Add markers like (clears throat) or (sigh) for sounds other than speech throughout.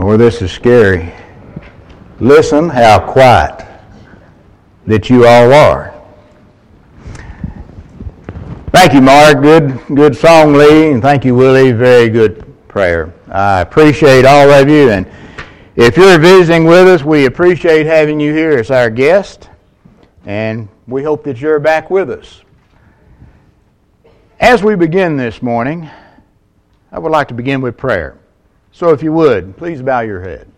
Boy, this is scary. Listen how quiet that you all are. Thank you, Mark. Good, good song, Lee, and thank you, Willie. Very good prayer. I appreciate all of you, and if you're visiting with us, we appreciate having you here as our guest, and we hope that you're back with us. As we begin this morning, I would like to begin with prayer. So, if you would, please bow your head.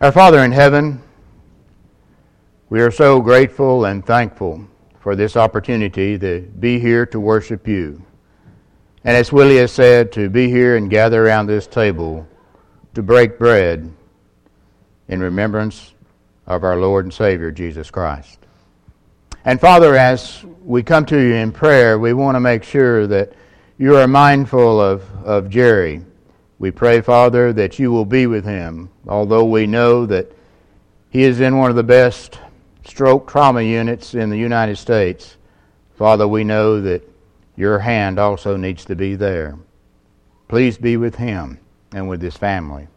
Our Father in heaven, we are so grateful and thankful for this opportunity to be here to worship you. And as Willie has said, to be here and gather around this table to break bread in remembrance of our Lord and Savior, Jesus Christ. And Father, as we come to you in prayer, we want to make sure that you are mindful of, of Jerry. We pray, Father, that you will be with him, although we know that he is in one of the best stroke trauma units in the United States. Father, we know that your hand also needs to be there. Please be with him and with his family.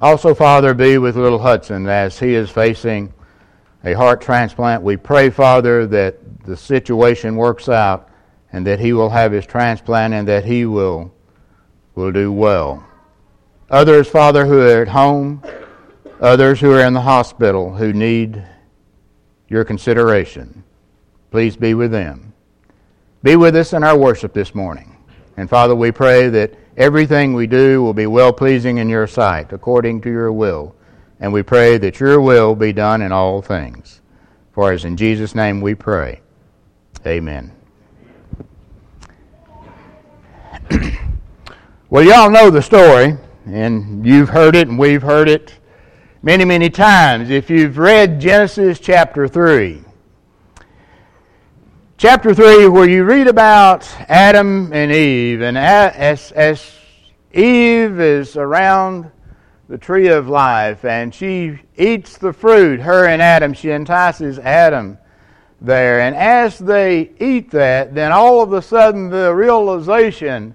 Also, Father, be with little Hudson as he is facing a heart transplant. We pray, Father, that the situation works out and that he will have his transplant and that he will, will do well. Others, Father, who are at home, others who are in the hospital who need your consideration, please be with them. Be with us in our worship this morning. And Father, we pray that everything we do will be well pleasing in your sight, according to your will. And we pray that your will be done in all things. For as in Jesus' name we pray. Amen. (clears throat) well, y'all know the story, and you've heard it, and we've heard it many, many times. If you've read Genesis chapter 3, chapter 3, where you read about Adam and Eve, and as, as Eve is around the tree of life and she eats the fruit, her and Adam, she entices Adam there. And as they eat that, then all of a sudden the realization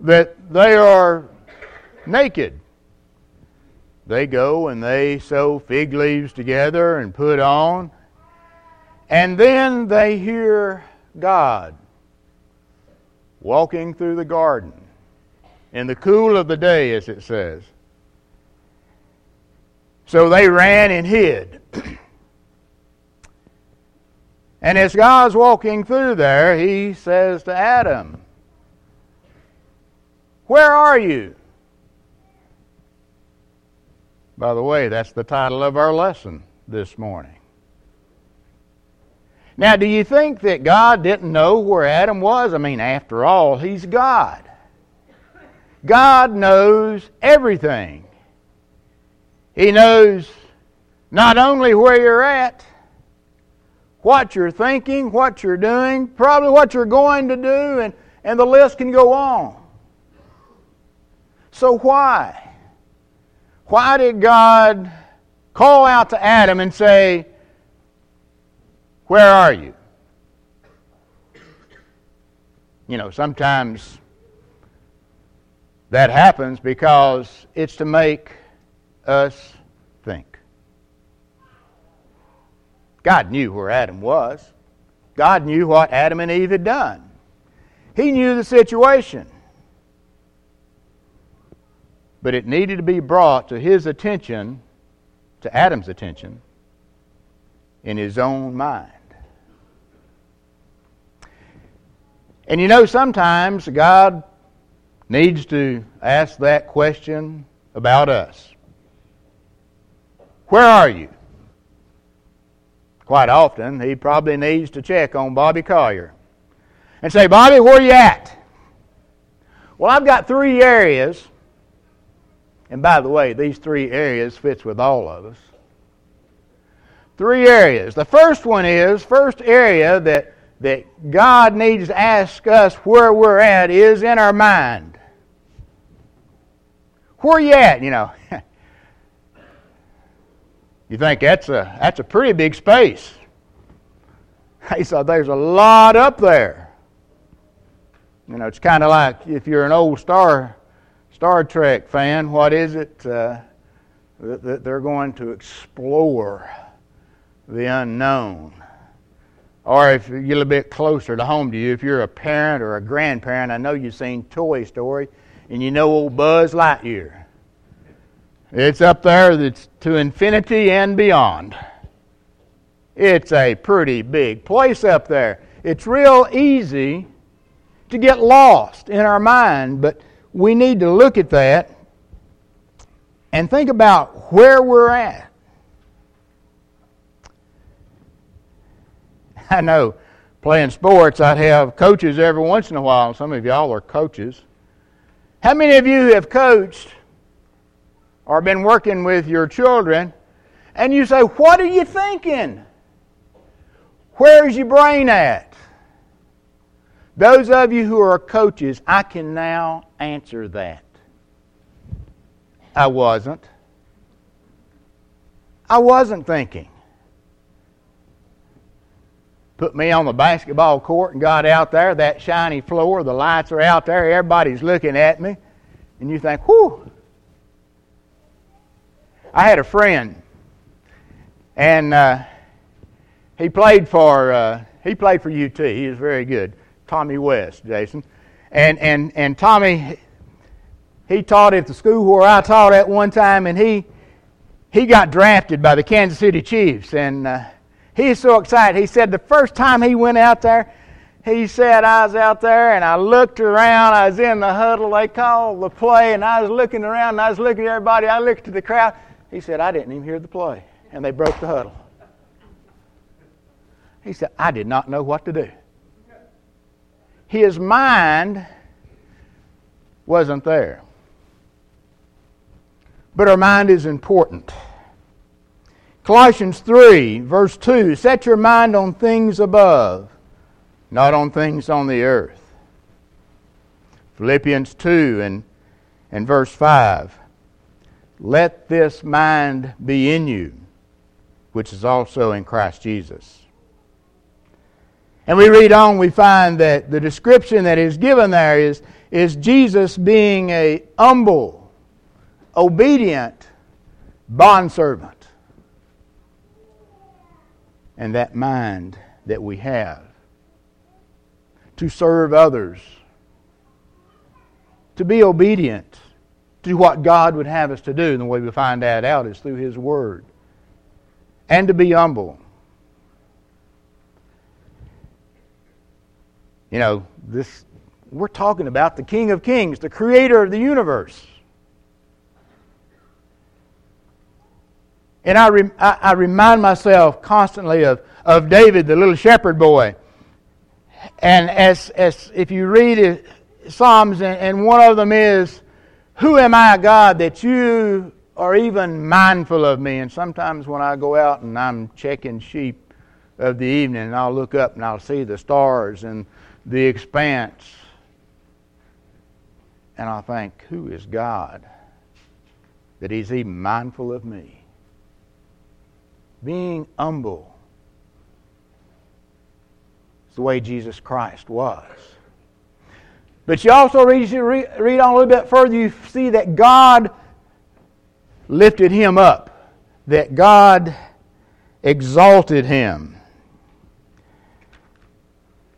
that they are naked. They go and they sew fig leaves together and put on. And then they hear God walking through the garden in the cool of the day, as it says. So they ran and hid. (clears throat) And as God's walking through there, he says to Adam, Where are you? By the way, that's the title of our lesson this morning. Now, do you think that God didn't know where Adam was? I mean, after all, he's God. God knows everything. He knows not only where you're at, what you're thinking, what you're doing, probably what you're going to do, and, and the list can go on. So, why? Why did God call out to Adam and say, Where are you? You know, sometimes that happens because it's to make us God knew where Adam was. God knew what Adam and Eve had done. He knew the situation. But it needed to be brought to his attention, to Adam's attention, in his own mind. And you know, sometimes God needs to ask that question about us Where are you? Quite often, he probably needs to check on Bobby Collier and say, Bobby, where are you at? Well, I've got three areas. And by the way, these three areas fits with all of us. Three areas. The first one is, first area that, that God needs to ask us where we're at is in our mind. Where are you at? You know, (laughs) You think that's a, that's a pretty big space. He said, There's a lot up there. You know, it's kind of like if you're an old Star Star Trek fan, what is it? Uh, that they're going to explore the unknown. Or if you're a little bit closer to home to you, if you're a parent or a grandparent, I know you've seen Toy Story and you know old Buzz Lightyear. It's up there that's to infinity and beyond. It's a pretty big place up there. It's real easy to get lost in our mind, but we need to look at that and think about where we're at. (laughs) I know playing sports, I'd have coaches every once in a while. Some of y'all are coaches. How many of you have coached or been working with your children and you say, What are you thinking? Where's your brain at? Those of you who are coaches, I can now answer that. I wasn't. I wasn't thinking. Put me on the basketball court and got out there, that shiny floor, the lights are out there, everybody's looking at me, and you think, whew. I had a friend, and uh, he played for uh, he played for UT. He was very good. Tommy West, Jason, and and and Tommy he taught at the school where I taught at one time, and he he got drafted by the Kansas City Chiefs, and uh, he's so excited. He said the first time he went out there, he said I was out there and I looked around. I was in the huddle. They called the play, and I was looking around. and I was looking at everybody. I looked at the crowd. He said I didn't even hear the play, and they broke the huddle. He said I did not know what to do. His mind wasn't there. But our mind is important. Colossians 3, verse 2 Set your mind on things above, not on things on the earth. Philippians 2 and, and verse 5 Let this mind be in you, which is also in Christ Jesus. And we read on, we find that the description that is given there is, is Jesus being a humble, obedient bondservant. And that mind that we have to serve others, to be obedient to what God would have us to do. And the way we find that out is through His Word. And to be humble. You know, this we're talking about the King of Kings, the creator of the universe. And I, re, I, I, remind myself constantly of, of David, the little shepherd boy. And as, as if you read it, Psalms, and, and one of them is, Who am I, God, that you are even mindful of me? And sometimes when I go out and I'm checking sheep of the evening, and I'll look up and I'll see the stars and the expanse. And I think, Who is God that He's even mindful of me? being humble. is the way Jesus Christ was. But you also read, you read on a little bit further, you see that God lifted him up, that God exalted him.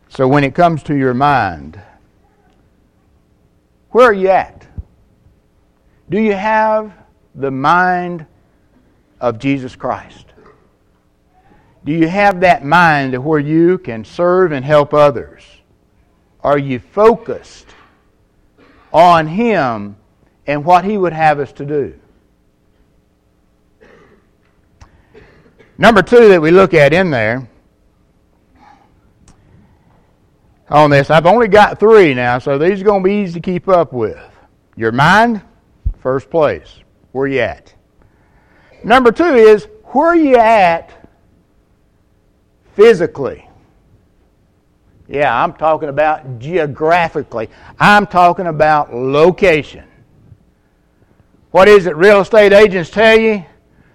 So when it comes to your mind, where are you at? Do you have the mind of Jesus Christ? Do you have that mind where you can serve and help others? Are you focused on Him and what He would have us to do? Number two that we look at in there on this, I've only got three now, so these are going to be easy to keep up with. Your mind, first place. Where you at? Number two is where are you at physically. Yeah, I'm talking about geographically. I'm talking about location. What is it real estate agents tell you?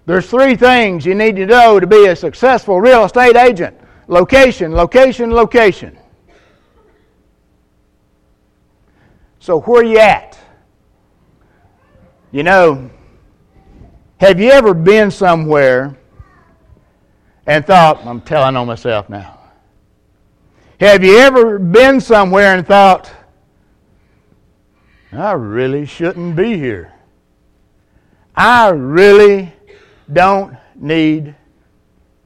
There's three things you need to know to be a successful real estate agent location, location, location. So, where are you at? You know, have you ever been somewhere and thought, I'm telling on myself now. Have you ever been somewhere and thought, I really shouldn't be here? I really don't need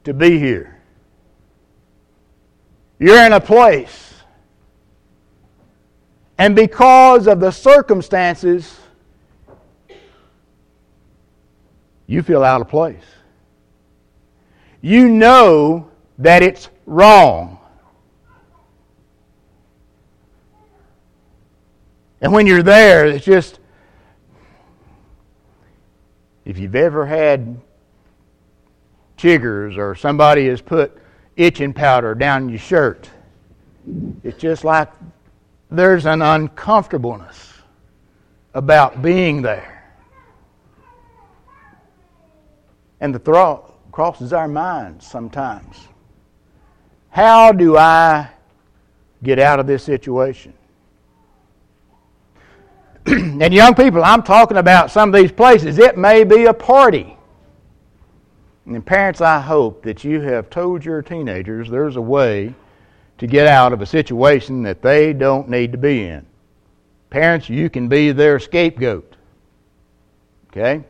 to be here. You're in a place, and because of the circumstances, you feel out of place. You know that it's wrong. And when you're there, it's just, if you've ever had chiggers or somebody has put itching powder down your shirt, it's just like there's an uncomfortableness about being there. And the thought crosses our minds sometimes. How do I get out of this situation? (clears throat) and young people, I'm talking about some of these places. It may be a party. And parents, I hope that you have told your teenagers there's a way to get out of a situation that they don't need to be in. Parents, you can be their scapegoat. Okay?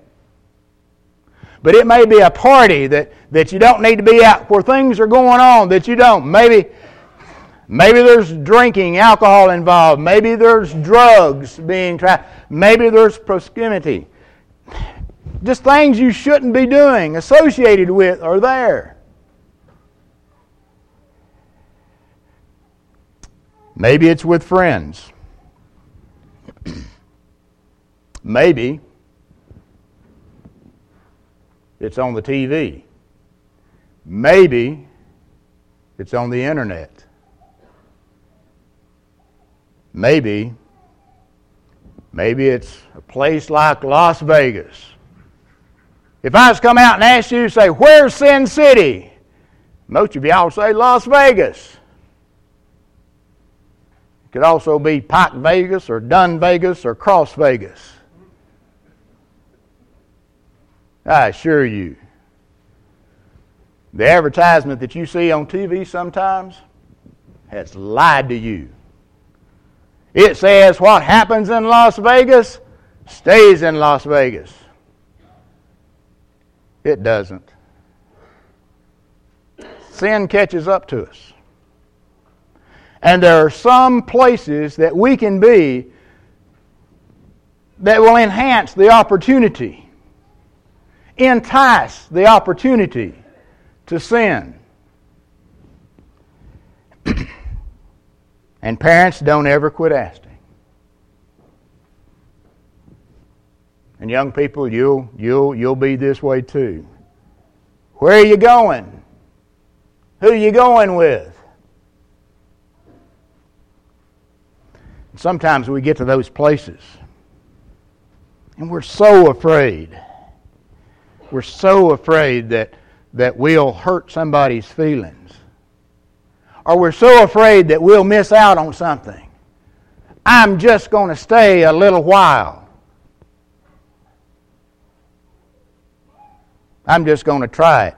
But it may be a party that, that you don't need to be at where things are going on that you don't. Maybe, maybe there's drinking, alcohol involved. Maybe there's drugs being tried. Maybe there's promiscuity. Just things you shouldn't be doing, associated with, are there. Maybe it's with friends. (clears throat) Maybe it's on the TV. Maybe it's on the internet. Maybe, maybe it's a place like Las Vegas. If I was come out and ask you, say, where's Sin City? Most of y'all say Las Vegas. It could also be Pike Vegas or Dun Vegas or Cross Vegas. I assure you, the advertisement that you see on TV sometimes has lied to you. It says what happens in Las Vegas stays in Las Vegas. It doesn't. Sin catches up to us. And there are some places that we can be that will enhance the opportunity entice the opportunity to sin. And parents don't ever quit asking. And young people, you'll, you'll, you'll be this way too. Where are you going? Who are you going with? Sometimes we get to those places and we're so afraid we're so afraid that, that we'll hurt somebody's feelings. Or we're so afraid that we'll miss out on something. I'm just going to stay a little while. I'm just going to try it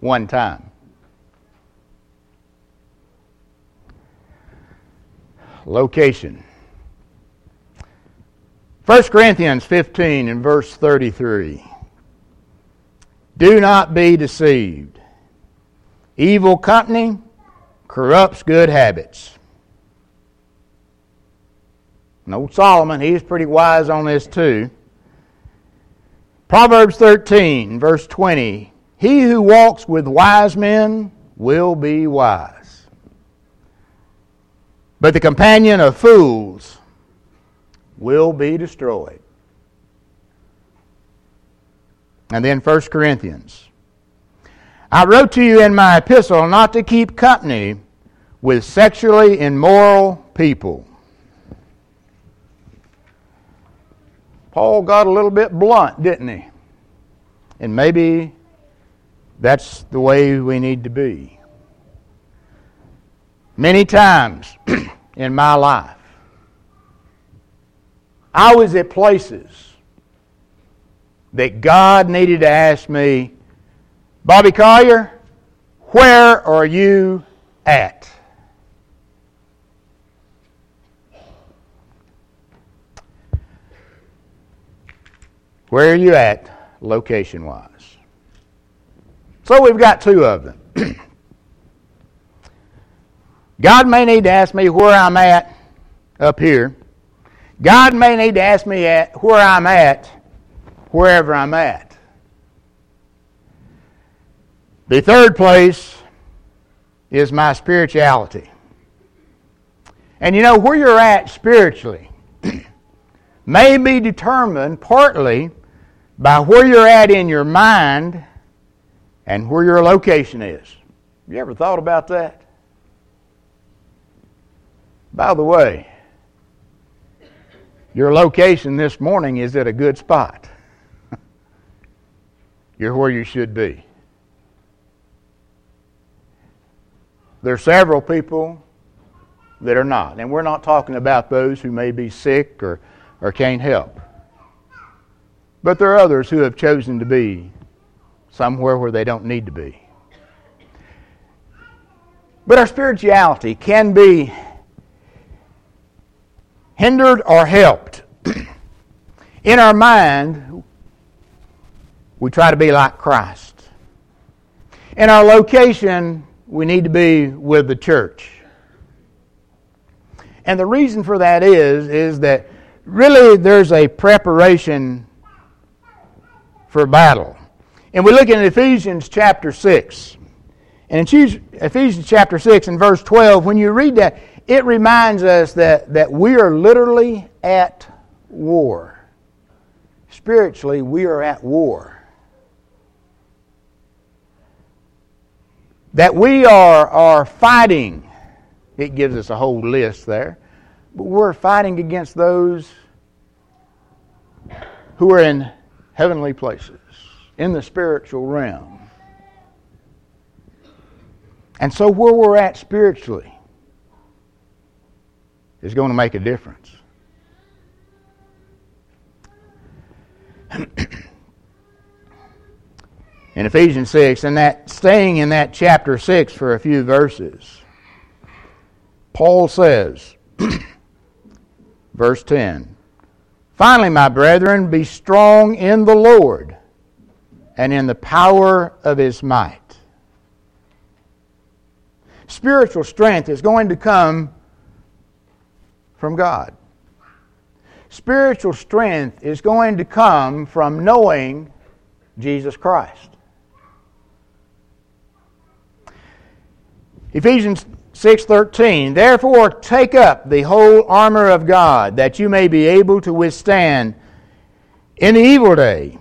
one time. Location. 1 Corinthians 15 and verse 33. Do not be deceived. Evil company corrupts good habits. And old Solomon, he's pretty wise on this too. Proverbs 13, verse 20. He who walks with wise men will be wise. But the companion of fools will be destroyed. And then 1 Corinthians. I wrote to you in my epistle not to keep company with sexually immoral people. Paul got a little bit blunt, didn't he? And maybe that's the way we need to be. Many times (clears throat) in my life, I was at places that God needed to ask me, Bobby Collier, where are you at? Where are you at location wise? So we've got two of them. (clears throat) God may need to ask me where I'm at up here. God may need to ask me at where I'm at wherever I'm at. The third place is my spirituality. And you know, where you're at spiritually (clears throat) may be determined partly by where you're at in your mind and where your location is. You ever thought about that? By the way, your location this morning is at a good spot. (laughs) You're where you should be. There are several people that are not. And we're not talking about those who may be sick or, or can't help. But there are others who have chosen to be somewhere where they don't need to be. But our spirituality can be hindered or helped. (clears throat) In our mind, we try to be like Christ. In our location, we need to be with the church. And the reason for that is, is that really there's a preparation for battle. And we look in Ephesians chapter 6. And in Ephesians chapter 6 and verse 12, when you read that, it reminds us that, that we are literally at war. Spiritually, we are at war. That we are, are fighting. It gives us a whole list there. But we're fighting against those who are in heavenly places, in the spiritual realm. And so, where we're at spiritually is going to make a difference. (clears throat) in Ephesians 6, and that staying in that chapter 6 for a few verses, Paul says, (clears throat) verse 10, Finally, my brethren, be strong in the Lord and in the power of his might. Spiritual strength is going to come from God. Spiritual strength is going to come from knowing Jesus Christ. Ephesians 6:13 Therefore take up the whole armor of God that you may be able to withstand in the evil day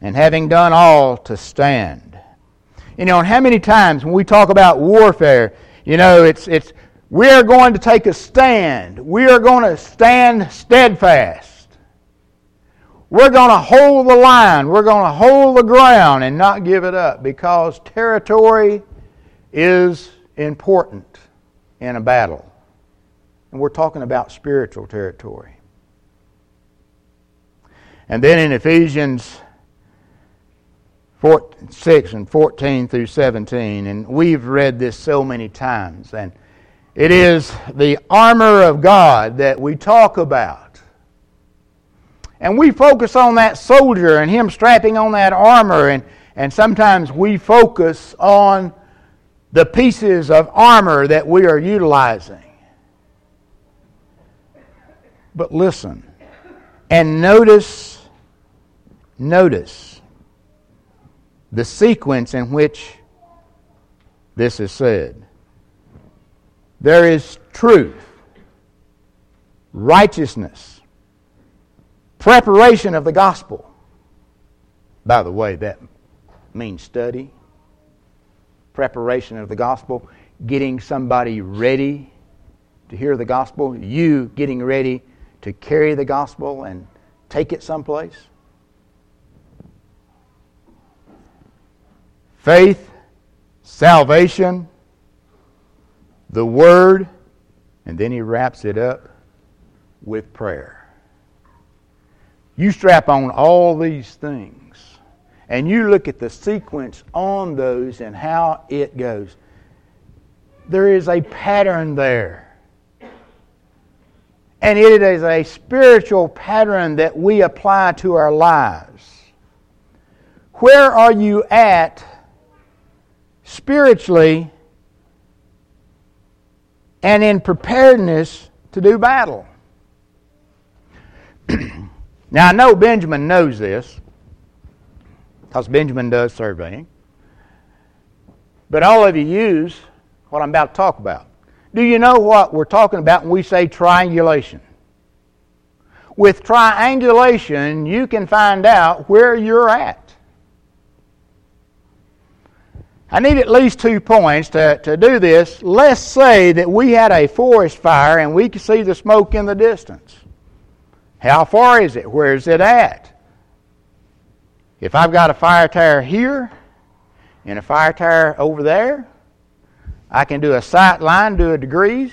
and having done all to stand. You know, and how many times when we talk about warfare, you know, it's it's we are going to take a stand. We are going to stand steadfast. We're going to hold the line. We're going to hold the ground and not give it up because territory is important in a battle. And we're talking about spiritual territory. And then in Ephesians 4, 6 and 14 through 17, and we've read this so many times, and it is the armor of God that we talk about. And we focus on that soldier and him strapping on that armor, and, and sometimes we focus on the pieces of armor that we are utilizing. But listen and notice, notice the sequence in which this is said. There is truth, righteousness, preparation of the gospel. By the way, that means study, preparation of the gospel, getting somebody ready to hear the gospel, you getting ready to carry the gospel and take it someplace. Faith, salvation, the Word, and then he wraps it up with prayer. You strap on all these things, and you look at the sequence on those and how it goes. There is a pattern there. And it is a spiritual pattern that we apply to our lives. Where are you at spiritually and in preparedness to do battle? (clears throat) now, I know Benjamin knows this because Benjamin does surveying. But all of you use what I'm about to talk about. Do you know what we're talking about when we say triangulation? With triangulation, you can find out where you're at. I need at least two points to, to do this. Let's say that we had a forest fire and we could see the smoke in the distance. How far is it? Where is it at? If I've got a fire tire here and a fire tire over there, I can do a sight line, do a degrees.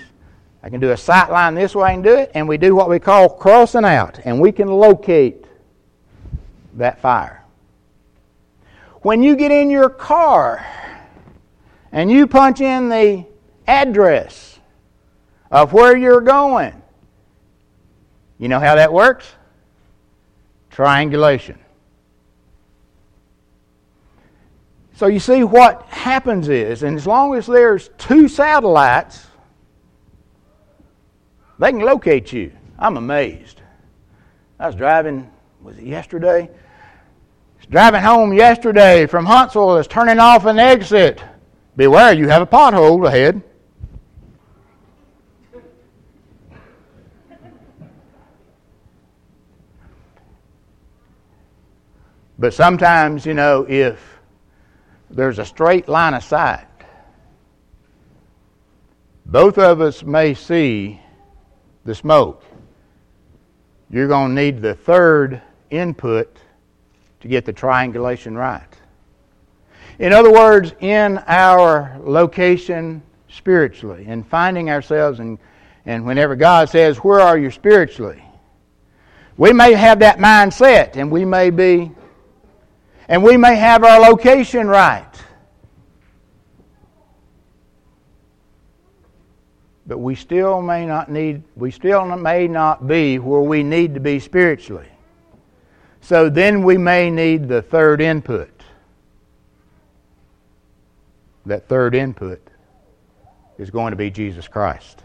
I can do a sight line this way and do it, and we do what we call crossing out, and we can locate that fire. When you get in your car and you punch in the address of where you're going, you know how that works? Triangulation. So you see what happens is, and as long as there's two satellites, they can locate you. I'm amazed. I was driving, was it yesterday? Driving home yesterday from Huntsville, I was turning off an exit. Beware, you have a pothole ahead. But sometimes, you know, if there's a straight line of sight. Both of us may see the smoke. You're going to need the third input to get the triangulation right. In other words, in our location spiritually, in finding ourselves, and, and whenever God says, Where are you spiritually? We may have that mindset and we may be and we may have our location right. But we still may not need we still may not be where we need to be spiritually. So then we may need the third input. That third input is going to be Jesus Christ.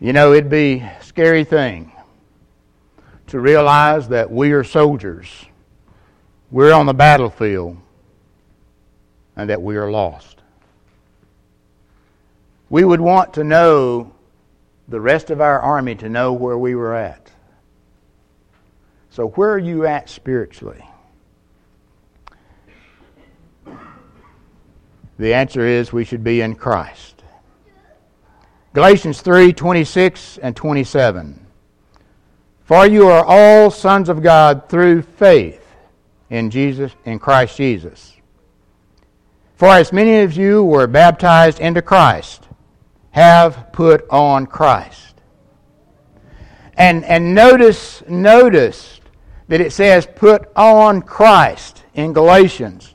You know, it'd be a scary thing to realize that we are soldiers. We're on the battlefield and that we are lost. We would want to know the rest of our army to know where we were at. So, where are you at spiritually? The answer is we should be in Christ. Galatians 3 26 and 27. For you are all sons of God through faith in Jesus in Christ Jesus. For as many of you were baptized into Christ have put on Christ. And and notice notice that it says put on Christ in Galatians.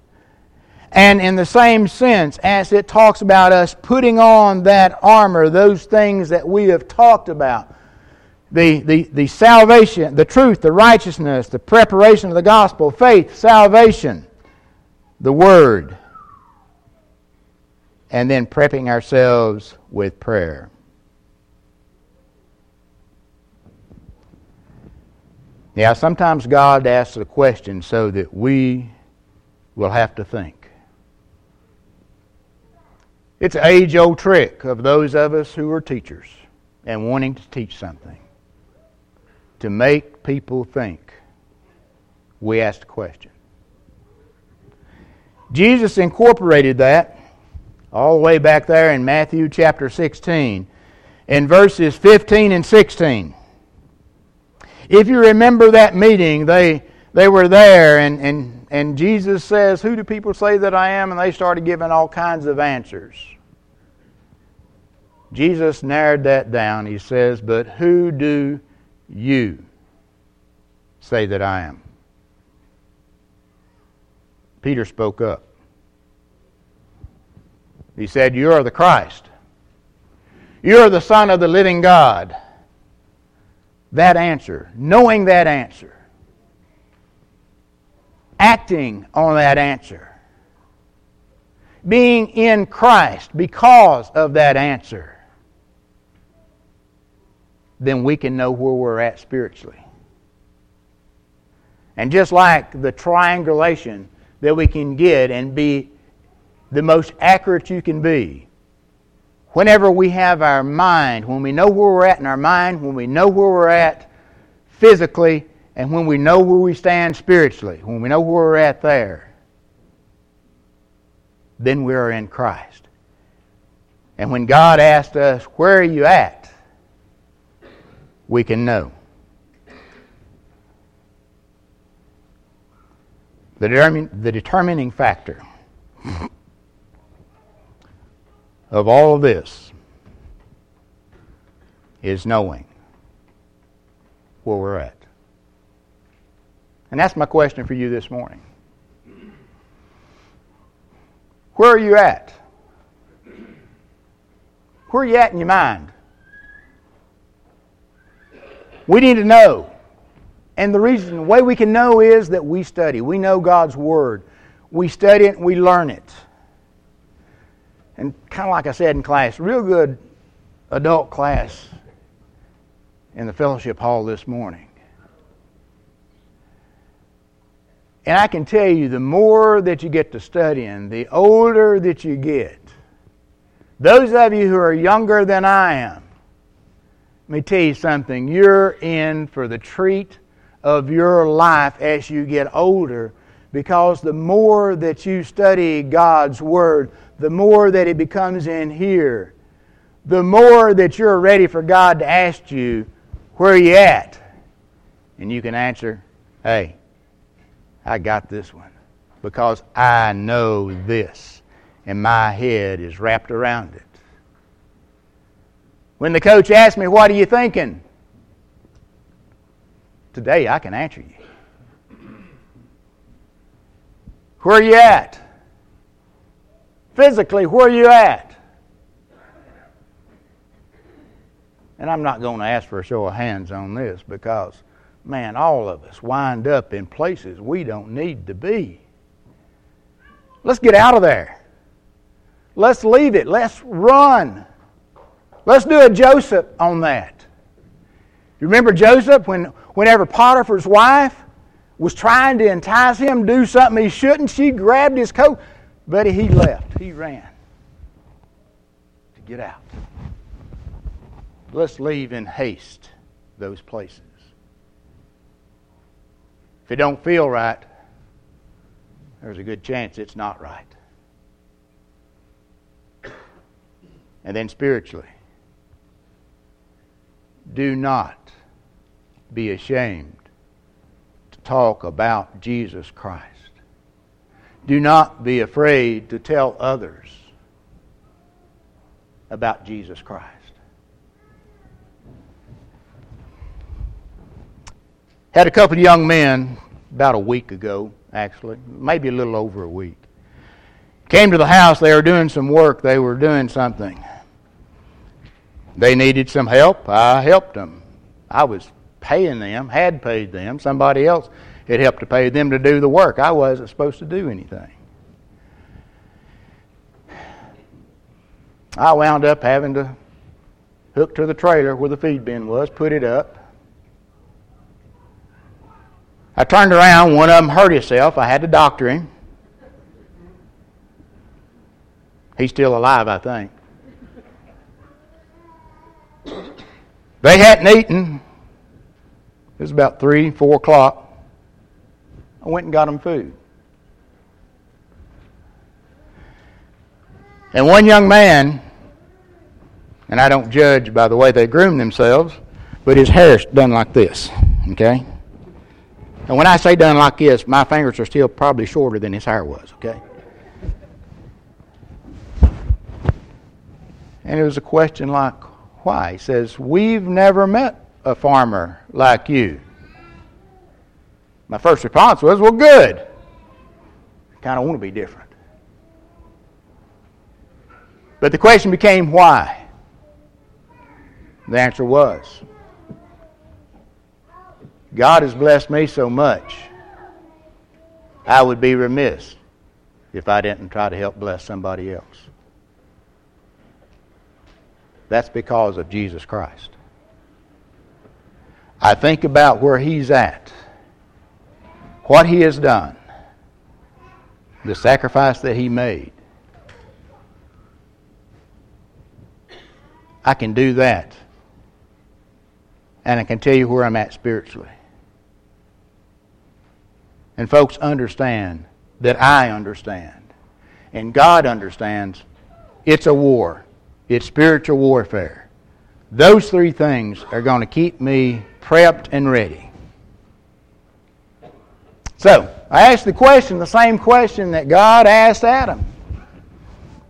And in the same sense as it talks about us putting on that armor, those things that we have talked about the, the, the salvation, the truth, the righteousness, the preparation of the gospel, faith, salvation, the word, and then prepping ourselves with prayer. Now, sometimes God asks a question so that we will have to think. It's an age old trick of those of us who are teachers and wanting to teach something to make people think, we asked a question. Jesus incorporated that all the way back there in Matthew chapter 16 in verses 15 and 16. If you remember that meeting, they, they were there, and, and, and Jesus says, Who do people say that I am? And they started giving all kinds of answers. Jesus narrowed that down. He says, But who do you say that I am? Peter spoke up. He said, You are the Christ. You are the Son of the living God. That answer, knowing that answer, acting on that answer, being in Christ because of that answer then we can know where we're at spiritually. And just like the triangulation that we can get and be the most accurate you can be, whenever we have our mind, when we know where we're at in our mind, when we know where we're at physically, and when we know where we stand spiritually, when we know where we're at there, then we are in Christ. And when God asked us, Where are you at? We can know. The, determin- the determining factor (laughs) of all of this is knowing where we're at. And that's my question for you this morning. Where are you at? Where are you at in your mind? We need to know. And the reason, the way we can know is that we study. We know God's Word. We study it and we learn it. And kind of like I said in class, real good adult class in the fellowship hall this morning. And I can tell you, the more that you get to studying, the older that you get. Those of you who are younger than I am, let me tell you something. You're in for the treat of your life as you get older because the more that you study God's Word, the more that it becomes in here, the more that you're ready for God to ask you, Where are you at? And you can answer, Hey, I got this one because I know this, and my head is wrapped around it. When the coach asked me, What are you thinking? Today I can answer you. Where are you at? Physically, where are you at? And I'm not going to ask for a show of hands on this because, man, all of us wind up in places we don't need to be. Let's get out of there. Let's leave it. Let's run. Let's do a Joseph on that. You remember Joseph when whenever Potiphar's wife was trying to entice him to do something he shouldn't, she grabbed his coat, but he left. He ran to get out. Let's leave in haste those places. If it don't feel right, there's a good chance it's not right. And then spiritually, do not be ashamed to talk about Jesus Christ. Do not be afraid to tell others about Jesus Christ. Had a couple of young men about a week ago, actually, maybe a little over a week. Came to the house, they were doing some work, they were doing something. They needed some help. I helped them. I was paying them, had paid them. Somebody else had helped to pay them to do the work. I wasn't supposed to do anything. I wound up having to hook to the trailer where the feed bin was, put it up. I turned around, one of them hurt himself. I had to doctor him. He's still alive, I think. They hadn't eaten. It was about 3, 4 o'clock. I went and got them food. And one young man, and I don't judge by the way they groom themselves, but his hair's done like this, okay? And when I say done like this, my fingers are still probably shorter than his hair was, okay? And it was a question like, why? He says, We've never met a farmer like you. My first response was, Well, good. I kind of want to be different. But the question became, Why? The answer was, God has blessed me so much, I would be remiss if I didn't try to help bless somebody else. That's because of Jesus Christ. I think about where He's at, what He has done, the sacrifice that He made. I can do that. And I can tell you where I'm at spiritually. And folks understand that I understand. And God understands it's a war. It's spiritual warfare. Those three things are going to keep me prepped and ready. So, I asked the question, the same question that God asked Adam.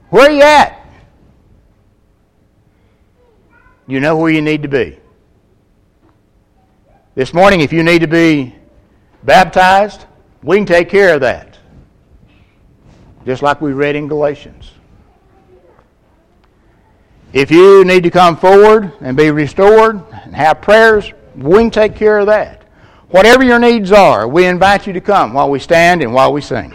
Where are you at? You know where you need to be. This morning, if you need to be baptized, we can take care of that. Just like we read in Galatians. If you need to come forward and be restored and have prayers, we can take care of that. Whatever your needs are, we invite you to come while we stand and while we sing.